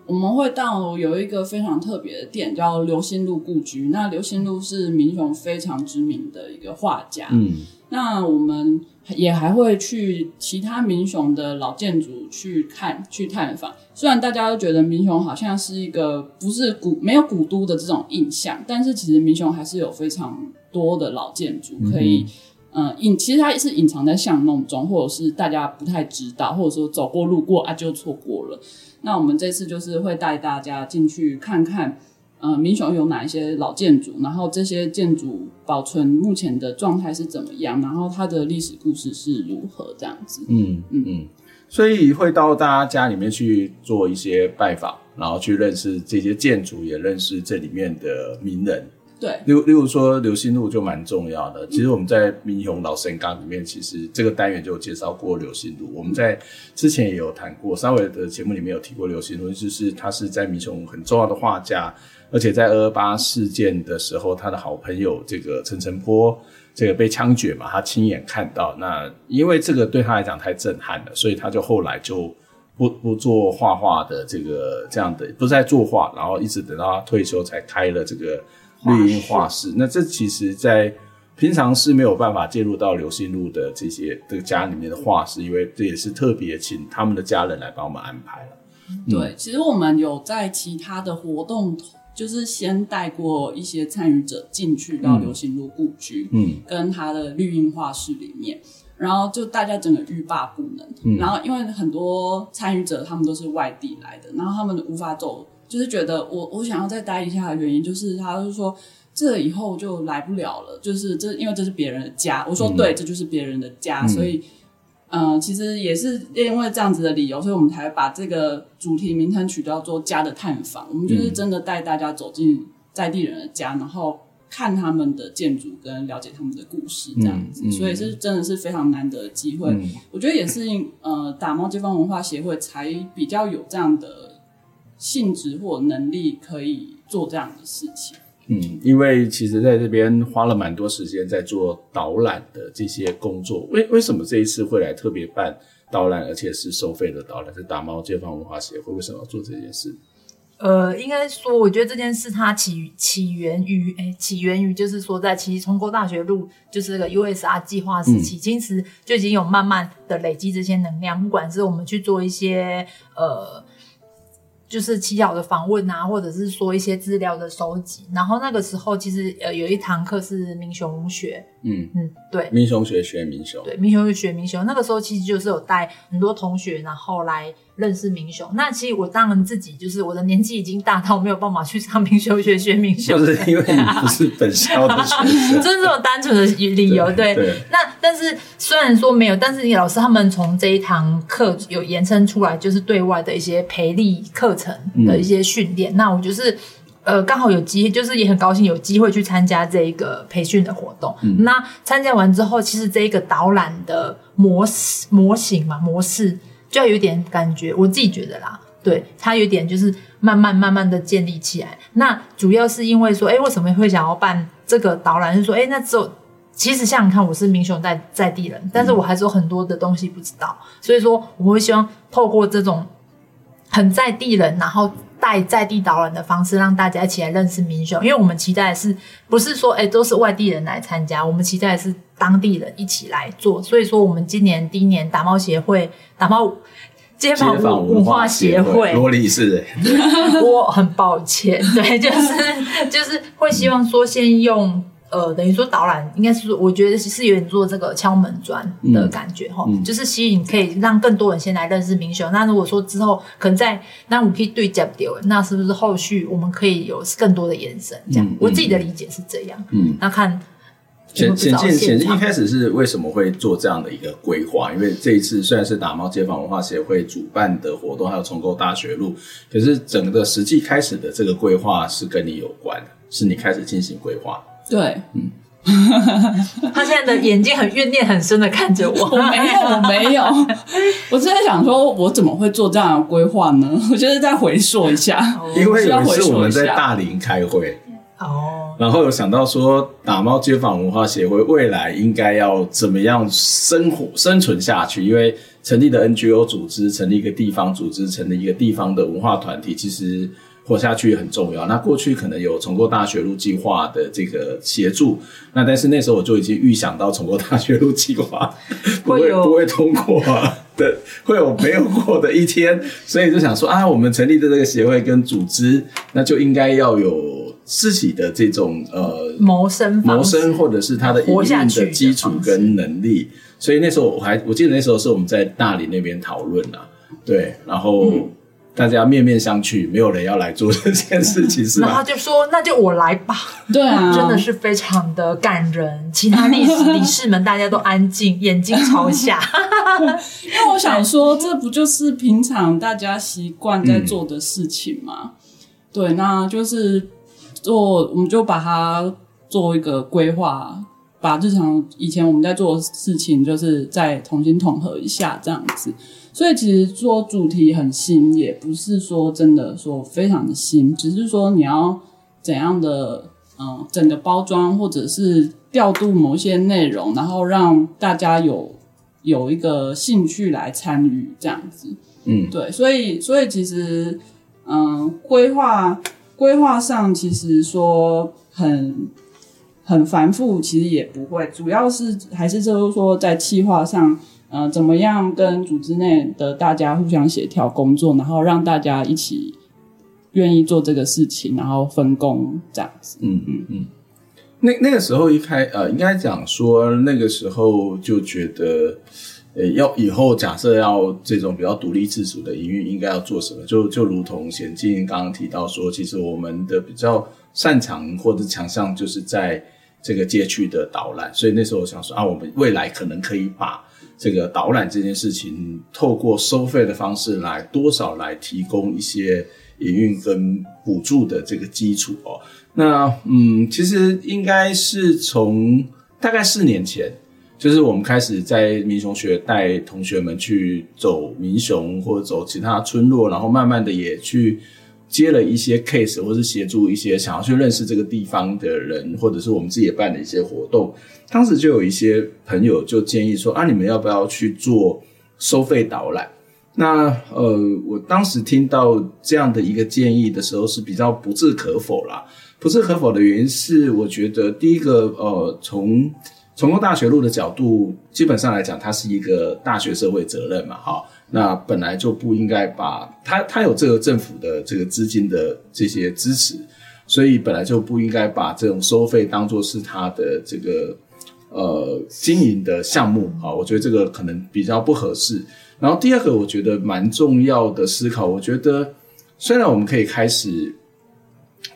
我们会到有一个非常特别的店，叫刘心路故居。那刘心路是民雄非常知名的一个画家。嗯，那我们。也还会去其他民雄的老建筑去看、去探访。虽然大家都觉得民雄好像是一个不是古、没有古都的这种印象，但是其实民雄还是有非常多的老建筑可以，嗯、呃，隐其实它也是隐藏在巷弄中，或者是大家不太知道，或者说走过路过啊就错过了。那我们这次就是会带大家进去看看。呃，民雄有哪一些老建筑？然后这些建筑保存目前的状态是怎么样？然后它的历史故事是如何？这样子。嗯嗯嗯。所以会到大家家里面去做一些拜访，然后去认识这些建筑，也认识这里面的名人。对，例如例如说刘心禄就蛮重要的。其实我们在民雄老神岗里面，其实这个单元就有介绍过刘心禄。我们在之前也有谈过，稍微的节目里面有提过刘心禄，就是他是在民雄很重要的画家，而且在二二八事件的时候，他的好朋友这个陈澄波这个被枪决嘛，他亲眼看到。那因为这个对他来讲太震撼了，所以他就后来就不不做画画的这个这样的，不再作画，然后一直等到他退休才开了这个。绿荫画室，那这其实，在平常是没有办法介入到刘心路的这些这个家里面的画室，因为这也是特别请他们的家人来帮我们安排了。对，嗯、其实我们有在其他的活动，就是先带过一些参与者进去到刘心路故居，嗯，跟他的绿荫画室里面，然后就大家整个欲罢不能。嗯、然后因为很多参与者他们都是外地来的，然后他们无法走。就是觉得我我想要再待一下的原因，就是他就说这以后就来不了了，就是这因为这是别人的家。我说对，嗯、这就是别人的家，嗯、所以嗯、呃，其实也是因为这样子的理由，所以我们才把这个主题名称取叫做“家的探访”。我们就是真的带大家走进在地人的家，然后看他们的建筑跟了解他们的故事，这样子。所以是真的是非常难得的机会。嗯、我觉得也是呃，打猫街坊文化协会才比较有这样的。性质或能力可以做这样的事情。嗯，因为其实在这边花了蛮多时间在做导览的这些工作。为为什么这一次会来特别办导览，而且是收费的导览？是打猫街坊文化协会为什么要做这件事？呃，应该说，我觉得这件事它起起源于，哎，起源于就是说，在其实重构大学路就是这个 USR 计划时期，嗯、其实就已经有慢慢的累积这些能量，不管是我们去做一些呃。就是祈祷的访问啊，或者是说一些资料的收集。然后那个时候，其实呃有一堂课是民雄学，嗯嗯，对，民雄学学民雄，对，民雄学民雄。那个时候其实就是有带很多同学，然后来。认识民雄，那其实我当然自己就是我的年纪已经大到没有办法去上民雄学学民雄，就是因为你不是本校的学生，就是这种单纯的理由。对，对对，那但是虽然说没有，但是老师他们从这一堂课有延伸出来，就是对外的一些培力课程的一些训练。嗯、那我就是呃刚好有机，就是也很高兴有机会去参加这一个培训的活动。嗯、那参加完之后，其实这一个导览的模式模型嘛模式。就要有点感觉，我自己觉得啦，对，它有点就是慢慢慢慢的建立起来。那主要是因为说，哎，为什么会想要办这个导览？就是说，哎，那只有其实像你看，我是民雄在在地人，但是我还是有很多的东西不知道，所以说我们会希望透过这种很在地人，然后。带在地导览的方式，让大家一起来认识民雄。因为我们期待的是，不是说哎都是外地人来参加，我们期待的是当地人一起来做。所以说，我们今年第一年打猫协会、打猫街坊文化协会，罗理事，我很抱歉，对，就是就是会希望说先用。呃，等于说导览应该是说，我觉得是有点做这个敲门砖的感觉哈，就是吸引可以让更多人先来认识明雄。那如果说之后可能在那我们可以对接掉，那是不是后续我们可以有更多的延伸？这样，嗯、我自己的理解是这样。嗯，那看前前进前一开始是为什么会做这样的一个规划？因为这一次虽然是打猫街坊文化协会主办的活动，还有重构大学路，可是整个实际开始的这个规划是跟你有关的，是你开始进行规划。对，嗯，他现在的眼睛很怨念很深的看着我，我没有，我没有，我是在想说，我怎么会做这样的规划呢？我就是再回溯一下，因为有一次我们在大林开会，哦，然后有想到说，打猫街坊文化协会未来应该要怎么样生活生存下去？因为成立的 NGO 组织，成立一个地方组织，成立一个地方的文化团体，其实。活下去很重要。那过去可能有重构大学路计划的这个协助，那但是那时候我就已经预想到重构大学路计划 不会不会通过的，会有没有过的一天，所以就想说啊，我们成立的这个协会跟组织，那就应该要有自己的这种呃谋生谋生，或者是他的营运的基础跟能力。所以那时候我还我记得那时候是我们在大理那边讨论啊，对，然后。嗯大家面面相觑，没有人要来做这件事情，是吧？然后就说：“那就我来吧。”对啊，真的是非常的感人。其他理事理事们大家都安静，眼睛朝下。因为我想说，这不就是平常大家习惯在做的事情吗？嗯、对，那就是做，我们就把它做一个规划，把日常以前我们在做的事情，就是再重新统合一下，这样子。所以其实说主题很新，也不是说真的说非常的新，只是说你要怎样的嗯，整个包装或者是调度某些内容，然后让大家有有一个兴趣来参与这样子。嗯，对，所以所以其实嗯，规划规划上其实说很很繁复，其实也不会，主要是还是就是说在企划上。呃，怎么样跟组织内的大家互相协调工作，然后让大家一起愿意做这个事情，然后分工这样子。嗯嗯嗯。那那个时候一开，呃，应该讲说那个时候就觉得，呃，要以后假设要这种比较独立自主的营运，应该要做什么？就就如同贤进刚刚提到说，其实我们的比较擅长或者强项就是在这个街区的导览，所以那时候我想说啊，我们未来可能可以把。这个导览这件事情，透过收费的方式来多少来提供一些营运跟补助的这个基础哦。那嗯，其实应该是从大概四年前，就是我们开始在民雄学带同学们去走民雄或者走其他村落，然后慢慢的也去。接了一些 case，或是协助一些想要去认识这个地方的人，或者是我们自己也办的一些活动。当时就有一些朋友就建议说：“啊，你们要不要去做收费导览？”那呃，我当时听到这样的一个建议的时候是比较不置可否啦。不置可否的原因是，我觉得第一个呃，从成功大学路的角度，基本上来讲，它是一个大学社会责任嘛，哈。那本来就不应该把它，它有这个政府的这个资金的这些支持，所以本来就不应该把这种收费当作是它的这个呃经营的项目啊。我觉得这个可能比较不合适。然后第二个，我觉得蛮重要的思考，我觉得虽然我们可以开始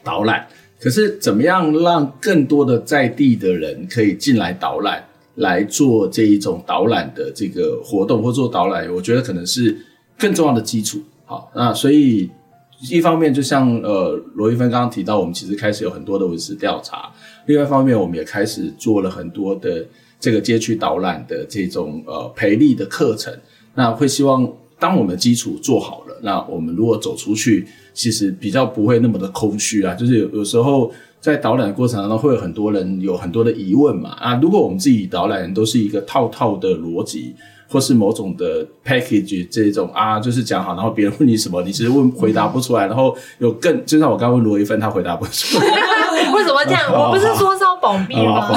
导览，可是怎么样让更多的在地的人可以进来导览？来做这一种导览的这个活动，或做导览，我觉得可能是更重要的基础。好，那所以一方面，就像呃罗一芬刚刚提到，我们其实开始有很多的文史调查；另外一方面，我们也开始做了很多的这个街区导览的这种呃培力的课程。那会希望，当我们基础做好了，那我们如果走出去，其实比较不会那么的空虚啊。就是有有时候。在导览的过程当中，会有很多人有很多的疑问嘛？啊，如果我们自己导览都是一个套套的逻辑，或是某种的 package 这种啊，就是讲好，然后别人问你什么，你其实问回答不出来，然后有更就像我刚刚问罗一芬，他回答不出来。为什么这样？我不是说是要保密吗？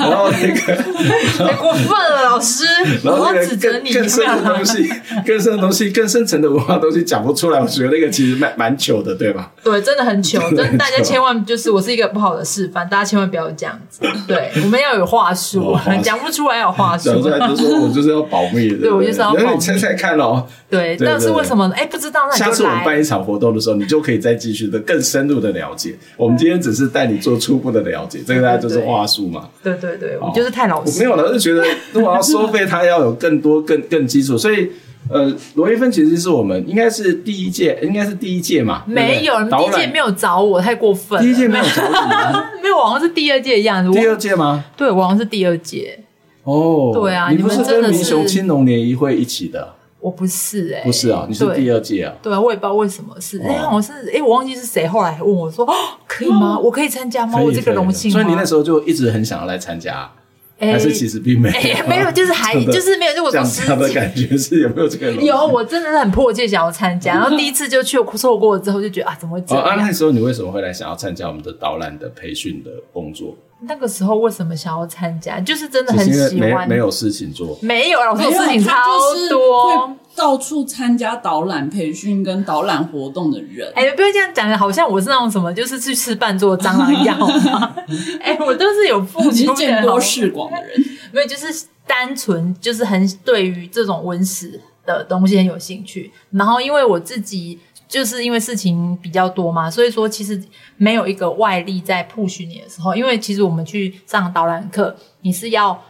然后那个太过分了，老师，然后指责你更深的东西，更深的东西，更深层的文化东西讲不出来。我觉得那个其实蛮蛮糗的，对吧？对，真的很糗，真的大家千万就是我是一个不好的示范，大家千万不要这样子。对，我们要有话术，讲不出来有话术。讲出来就说我就是要保密的，对我就是要保密。你猜猜看哦。对，但是为什么？哎，不知道。那下次我们办一场活动的时候，你就可以再继续的更深入的了解。我们今天只是带你做初步的了解，这个大家就是话术嘛。对对对，我就是太老实。没有了，就觉得如果要收费，它要有更多、更更基础。所以，呃，罗一芬其实是我们应该是第一届，应该是第一届嘛。没有，第一届没有找我，太过分。第一届没有找你，没有，好像是第二届的样子。第二届吗？对，好像是第二届。哦，对啊，你不是跟民雄青农联谊会一起的？我不是哎，不是啊，你是第二届啊。对啊，我也不知道为什么是。哎，我是哎，我忘记是谁后来问我说，哦可以吗？我可以参加吗？我这个荣幸。所以你那时候就一直很想要来参加，还是其实并没有？没有，就是还 就是没有。就我说这样的感觉是有没有这个？有，我真的是很迫切想要参加。然后第一次就去错过了之后，就觉得啊，怎么会这样？啊，那时候你为什么会来想要参加我们的导览的培训的工作？那个时候为什么想要参加？就是真的很喜欢。没有事情做，没有，老师事情超多。到处参加导览培训跟导览活动的人，哎、欸，不要这样讲的，好像我是那种什么，就是去吃饭做蟑螂一样吗？哎、欸，我都是有付出见多识广的人，没有，就是单纯就是很对于这种文史的东西很有兴趣。然后因为我自己就是因为事情比较多嘛，所以说其实没有一个外力在 push 你的时候，因为其实我们去上导览课，你是要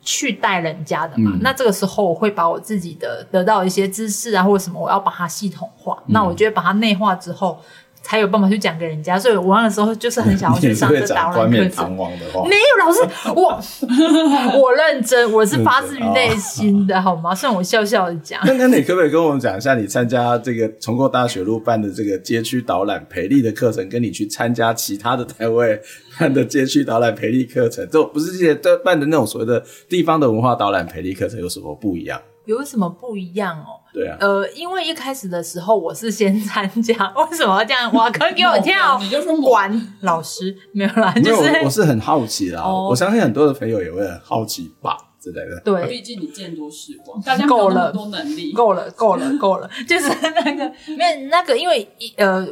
去带人家的嘛。嗯、那这个时候我会把我自己的得到一些知识啊，或者什么，我要把它系统化。嗯、那我觉得把它内化之后。才有办法去讲给人家，所以我那个时候就是很想要 去上这导览课程。冠冕堂皇的话，没有老师，我 我认真，我是发自于内心的，好吗？虽然我笑笑的讲。那 那你可不可以跟我们讲一下，你参加这个重构大学路办的这个街区导览培力的课程，跟你去参加其他的单位办的街区导览培力课程，这不是这些办的那种所谓的地方的文化导览培力课程有什么不一样？有什么不一样哦？对啊，呃，因为一开始的时候我是先参加，为什么要这样？挖坑给我跳？你就说管老师没有啦，就是我，我是很好奇啦，哦、我相信很多的朋友也会很好奇吧之类的。对，毕竟你见多识广，大家够了，多能力，够了，够了，够了，就是那个，那那个，因为呃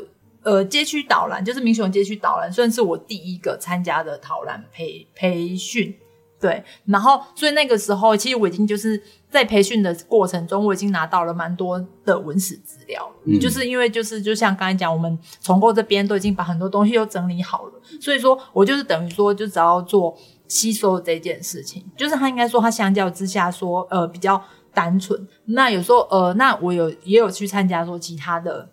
呃，街区导览就是民雄街区导览，算是我第一个参加的导览培培训。对，然后所以那个时候，其实我已经就是在培训的过程中，我已经拿到了蛮多的文史资料。嗯，就是因为就是就像刚才讲，我们重构这边都已经把很多东西都整理好了，所以说我就是等于说，就只要做吸收这件事情。就是他应该说，他相较之下说，呃，比较单纯。那有时候，呃，那我有也有去参加说其他的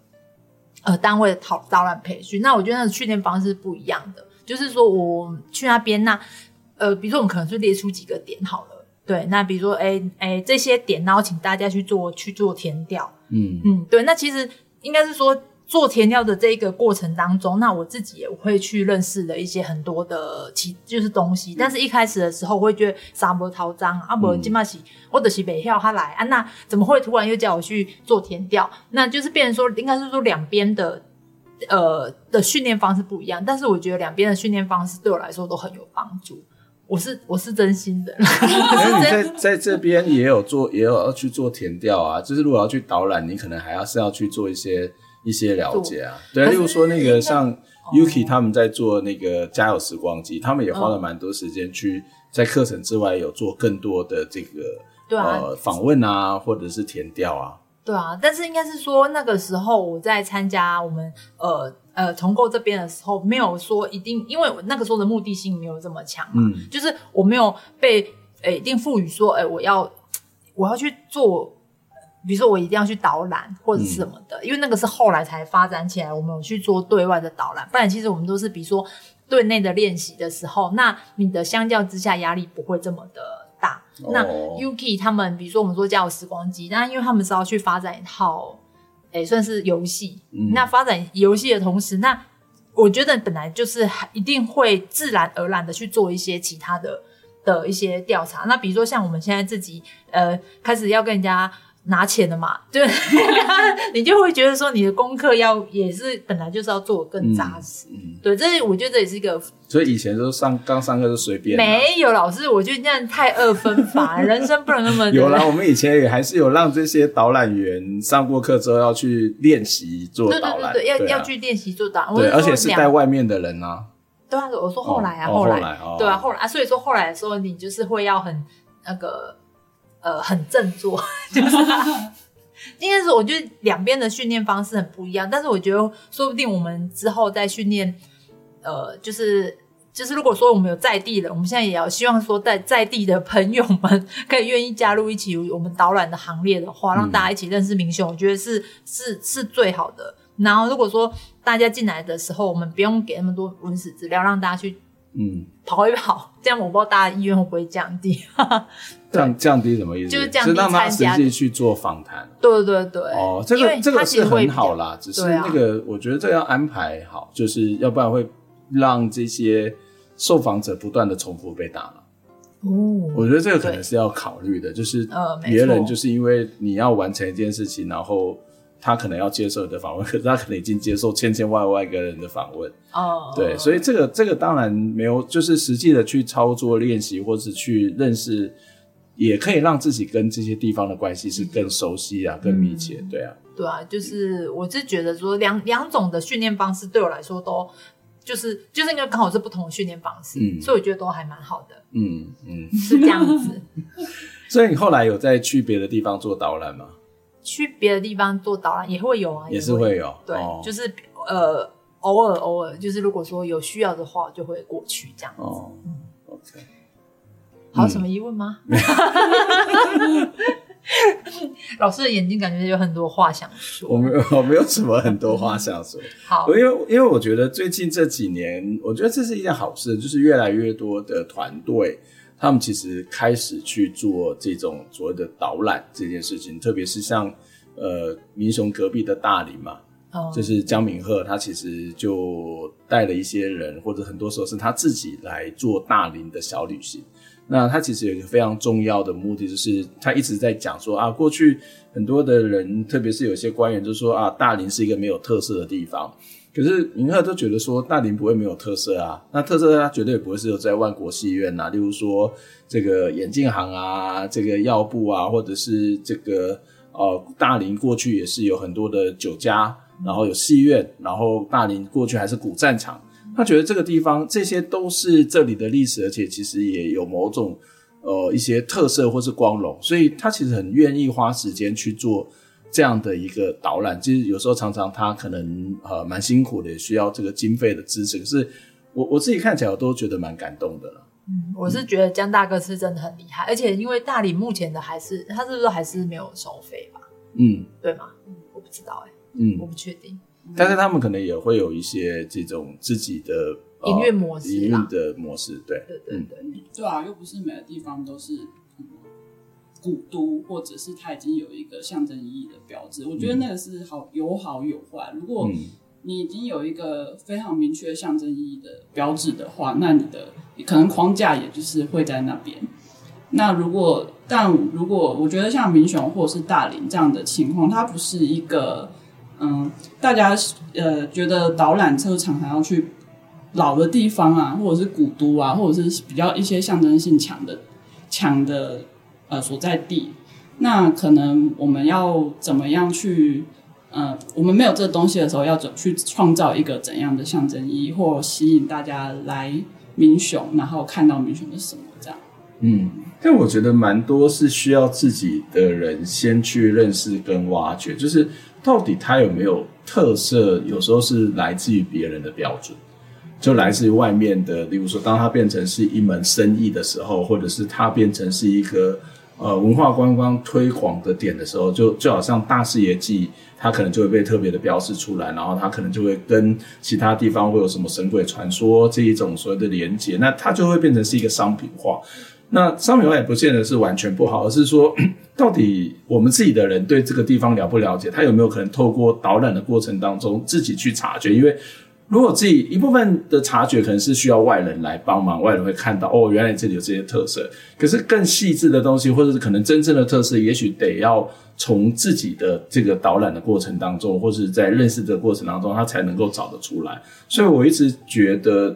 呃单位的导导览培训，那我觉得那个训练方式不一样的，就是说我去那边那。呃，比如说我们可能是列出几个点好了，对，那比如说，哎哎，这些点，然后请大家去做去做填调，嗯。嗯，对，那其实应该是说做填调的这个过程当中，那我自己也会去认识了一些很多的其就是东西，但是一开始的时候我会觉得沙漠滔张啊，不，金马喜我的是北校他来啊，那怎么会突然又叫我去做填调？那就是变成说，应该是说两边的呃的训练方式不一样，但是我觉得两边的训练方式对我来说都很有帮助。我是我是真心的，因为你在 在这边也有做，也有要去做填调啊。就是如果要去导览，你可能还要是要去做一些一些了解啊。对，例如说那个像 Yuki 他们在做那个家有时光机，他们也花了蛮多时间去在课程之外有做更多的这个对啊呃访问啊，或者是填调啊。对啊，但是应该是说那个时候我在参加我们呃。呃，重构这边的时候，没有说一定，因为我那个时候的目的性没有这么强嘛，嗯，就是我没有被诶一定赋予说，诶我要我要去做，比如说我一定要去导览或者是什么的，嗯，因为那个是后来才发展起来，我们有去做对外的导览，不然其实我们都是比如说对内的练习的时候，那你的相较之下压力不会这么的大。哦，那 Yuki 他们，比如说我们说家有时光机，那因为他们是要去发展一套。诶，算是游戏。嗯、那发展游戏的同时，那我觉得本来就是一定会自然而然的去做一些其他的的一些调查。那比如说像我们现在自己，呃，开始要跟人家。拿钱的嘛，对，你就会觉得说你的功课要也是本来就是要做得更扎实，嗯嗯、对，这是我觉得这也是一个。所以以前都上刚上课就随便。没有老师，我觉得这样太二分法，人生不能那么。有啦，我们以前也还是有让这些导览员上过课之后要去练习做导览，对对对，对，要要去练习做导览，对，而且是带外面的人啊。对啊，我说后来啊，哦、后来，后来哦、对啊，后来啊，所以说后来的时候，你就是会要很那个呃很振作，就是。应该是我觉得两边的训练方式很不一样，但是我觉得说不定我们之后再训练，呃，就是就是如果说我们有在地的，我们现在也要希望说在在地的朋友们 可以愿意加入一起我们导览的行列的话，让大家一起认识明星，我觉得是是是最好的。然后如果说大家进来的时候，我们不用给那么多文史资料，让大家去。嗯，跑一跑，这样我不知道大家意愿会不会降低。降降低什么意思？就是让他实际去做访谈。对对对。哦，这个这个是很好啦，只是那个我觉得这个要安排好，就是要不然会让这些受访者不断的重复被打了。哦，我觉得这个可能是要考虑的，就是别人就是因为你要完成一件事情，然后。他可能要接受你的访问，可是他可能已经接受千千万万个人的访问。哦，对，所以这个这个当然没有，就是实际的去操作练习，或是去认识，也可以让自己跟这些地方的关系是更熟悉啊，嗯、更密切。对啊，对啊，就是我是觉得说两两种的训练方式对我来说都就是就是因为刚好是不同的训练方式，嗯，所以我觉得都还蛮好的。嗯嗯，是这样子。所以你后来有再去别的地方做导览吗？去别的地方做导览也会有啊，也是会有，对，哦、就是呃偶尔偶尔，就是如果说有需要的话，就会过去这样子。哦、嗯，OK，还有什么疑问吗？老师的眼睛感觉有很多话想说。我没有，我没有什么很多话想说。好，因为因为我觉得最近这几年，我觉得这是一件好事，就是越来越多的团队，他们其实开始去做这种所谓的导览这件事情，特别是像呃民雄隔壁的大林嘛，哦、就是江明鹤，他其实就带了一些人，或者很多时候是他自己来做大林的小旅行。那他其实有一个非常重要的目的，就是他一直在讲说啊，过去很多的人，特别是有些官员，就说啊，大林是一个没有特色的地方。可是明鹤都觉得说，大林不会没有特色啊。那特色他绝对不会是有在万国戏院呐、例如说这个眼镜行啊，这个药部啊，或者是这个呃，大林过去也是有很多的酒家，然后有戏院，然后大林过去还是古战场。他觉得这个地方，这些都是这里的历史，而且其实也有某种呃一些特色或是光荣，所以他其实很愿意花时间去做这样的一个导览。其实有时候常常他可能呃蛮辛苦的，也需要这个经费的支持。可是我我自己看起来我都觉得蛮感动的了。嗯，我是觉得江大哥是真的很厉害，而且因为大理目前的还是他是不是还是没有收费吧？嗯，对吗？嗯，我不知道哎、欸，嗯，我不确定。但是他们可能也会有一些这种自己的营运模式，营运的模式，对，对对对，嗯，对啊，又不是每个地方都是古都，或者是它已经有一个象征意义的标志。我觉得那个是好有好有坏。如果你已经有一个非常明确象征意义的标志的话，那你的可能框架也就是会在那边。那如果但如果我觉得像民雄或者是大林这样的情况，它不是一个。嗯，大家呃觉得导览车常常要去老的地方啊，或者是古都啊，或者是比较一些象征性强的强的呃所在地。那可能我们要怎么样去？呃，我们没有这个东西的时候，要怎去创造一个怎样的象征意义，或吸引大家来民雄，然后看到民雄的什么这样？嗯，但我觉得蛮多是需要自己的人先去认识跟挖掘，就是。到底它有没有特色？有时候是来自于别人的标准，就来自于外面的。例如说，当它变成是一门生意的时候，或者是它变成是一个呃文化观光推广的点的时候，就就好像大视野记，它可能就会被特别的标示出来，然后它可能就会跟其他地方会有什么神鬼传说这一种所谓的连接，那它就会变成是一个商品化。那商品化也不见得是完全不好，而是说，到底我们自己的人对这个地方了不了解？他有没有可能透过导览的过程当中自己去察觉？因为如果自己一部分的察觉可能是需要外人来帮忙，外人会看到哦，原来这里有这些特色。可是更细致的东西，或者是可能真正的特色，也许得要从自己的这个导览的过程当中，或是在认识的过程当中，他才能够找得出来。所以我一直觉得。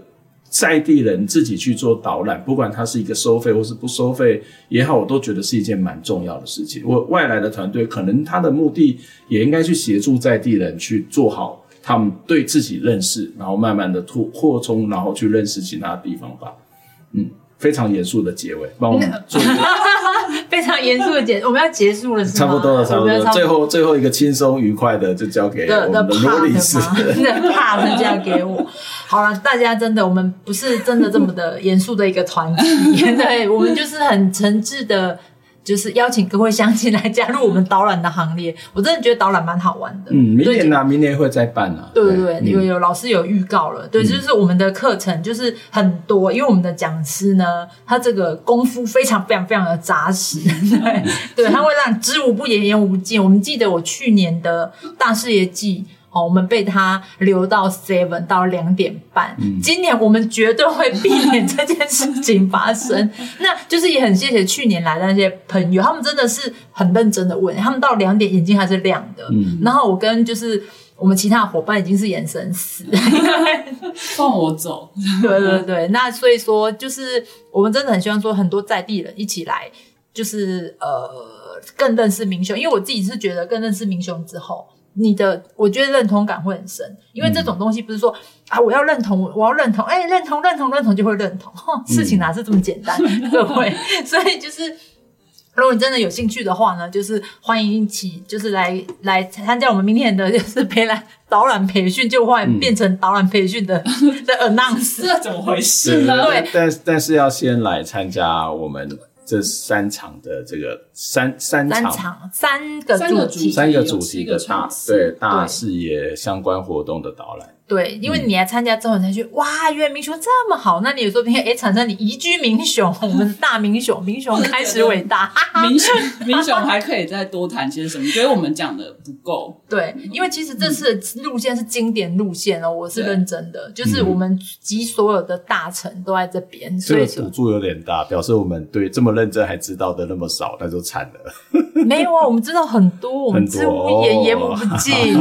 在地人自己去做导览，不管他是一个收费或是不收费也好，我都觉得是一件蛮重要的事情。我外来的团队可能他的目的也应该去协助在地人去做好他们对自己认识，然后慢慢的拓扩充，然后去认识其他地方吧。嗯，非常严肃的结尾，帮我们做一个。非常严肃的结，我们要结束了是吗？差不多了，差不多了。最后最后一个轻松愉快的，就交给我们的罗理士。怕的交给我。好了，大家真的，我们不是真的这么的严肃的一个团体，对，我们就是很诚挚的。就是邀请各位乡亲来加入我们导览的行列，我真的觉得导览蛮好玩的。嗯，明年呢、啊，明年会再办啊。对对对，有有老师有预告了。对，就是我们的课程就是很多，因为我们的讲师呢，他这个功夫非常非常非常的扎实。对对，他会让知无不言，言无尽。我们记得我去年的大视野记。哦，我们被他留到 seven 到两点半。嗯，今年我们绝对会避免这件事情发生。那就是也很谢谢去年来的那些朋友，他们真的是很认真的问，他们到两点眼睛还是亮的。嗯，然后我跟就是我们其他的伙伴已经是眼神死，放我走。对对对，那所以说就是我们真的很希望说很多在地人一起来，就是呃更认识明雄，因为我自己是觉得更认识明雄之后。你的，我觉得认同感会很深，因为这种东西不是说、嗯、啊，我要认同，我要认同，哎、欸，认同，认同，认同就会认同，事情哪是这么简单，对 不对？所以就是如果你真的有兴趣的话呢，就是欢迎一起，就是来来参加我们明天的，就是陪来导览培训，就会变成导览培训的、嗯、的 announce，这怎么回事呢？对，但但是要先来参加我们这三场的这个三三场三场三个主题三个主题的大对大视野相关活动的导览。对，因为你来参加之后，你才觉得、嗯、哇，原来民雄这么好。那你有时候你哎，产生你移居民雄，我们大民雄，民雄开始伟大。民雄，民雄还可以再多谈些什么？觉得我们讲的不够。对，因为其实这次的路线是经典路线哦，我是认真的，就是我们集所有的大臣都在这边，嗯、所以赌注有点大，表示我们对这么认真还知道的那么少，那就惨了。没有啊，我们知道很多，我们知无言，言无不尽。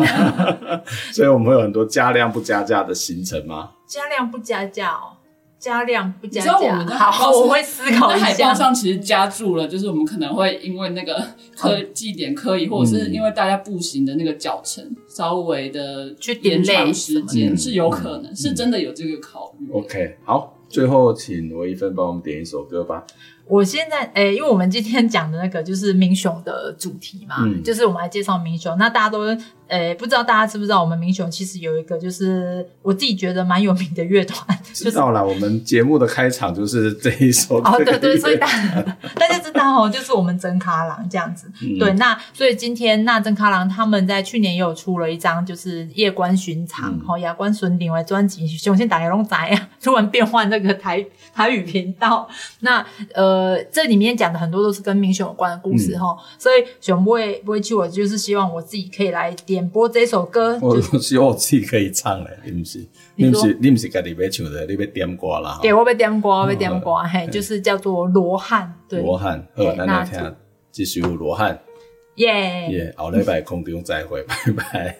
所以我们会有很多加量。不加价的行程吗？加量不加价哦，加量不加价。你知道我们的海报，我会思考一下。海报上其实加注了，就是我们可能会因为那个科技点可以，或者是因为大家步行的那个脚程稍微的去延长时间是有可能，是真的有这个考虑。OK，好，最后请罗一芬帮我们点一首歌吧。我现在诶、欸，因为我们今天讲的那个就是民雄的主题嘛，嗯、就是我们来介绍民雄。那大家都诶、欸，不知道大家知不知道，我们民雄其实有一个，就是我自己觉得蛮有名的乐团。知道了，我们节目的开场就是这一首歌。哦，对对，所以大家大家知道哦，就是我们真卡郎这样子。嗯、对，那所以今天那真卡郎他们在去年也有出了一张，就是夜观寻常，好亚观巡礼为专辑。雄先打开龙仔啊，突然变换这个台台语频道。那呃。呃，这里面讲的很多都是跟民雄有关的故事哈，嗯、所以熊不会不会去，我就是希望我自己可以来点播这首歌。我希望 我自己可以唱嘞，你不是？你不是？你不是家己要唱的，你要点歌啦。对，我要点歌，我要点歌，嘿，就是叫做罗汉。对，罗汉。好，那来听这首罗汉。耶耶，后礼拜空中再会，拜拜。